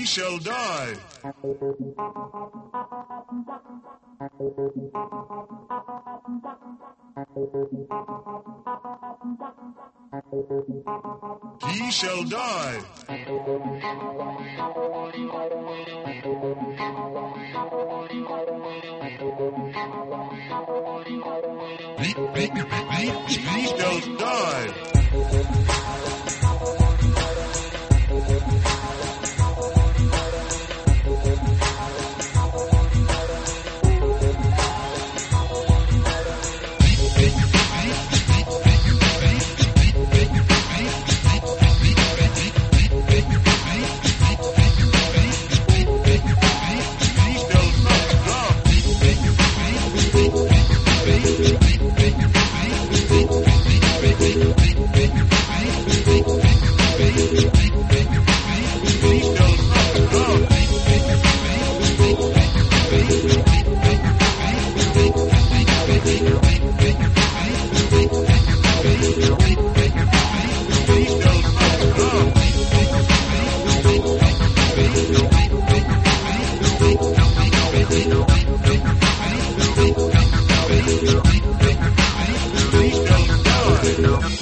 He shall die. He shall die. He, he, he, he shall die. Die.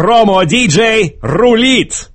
Промо-диджей рулит!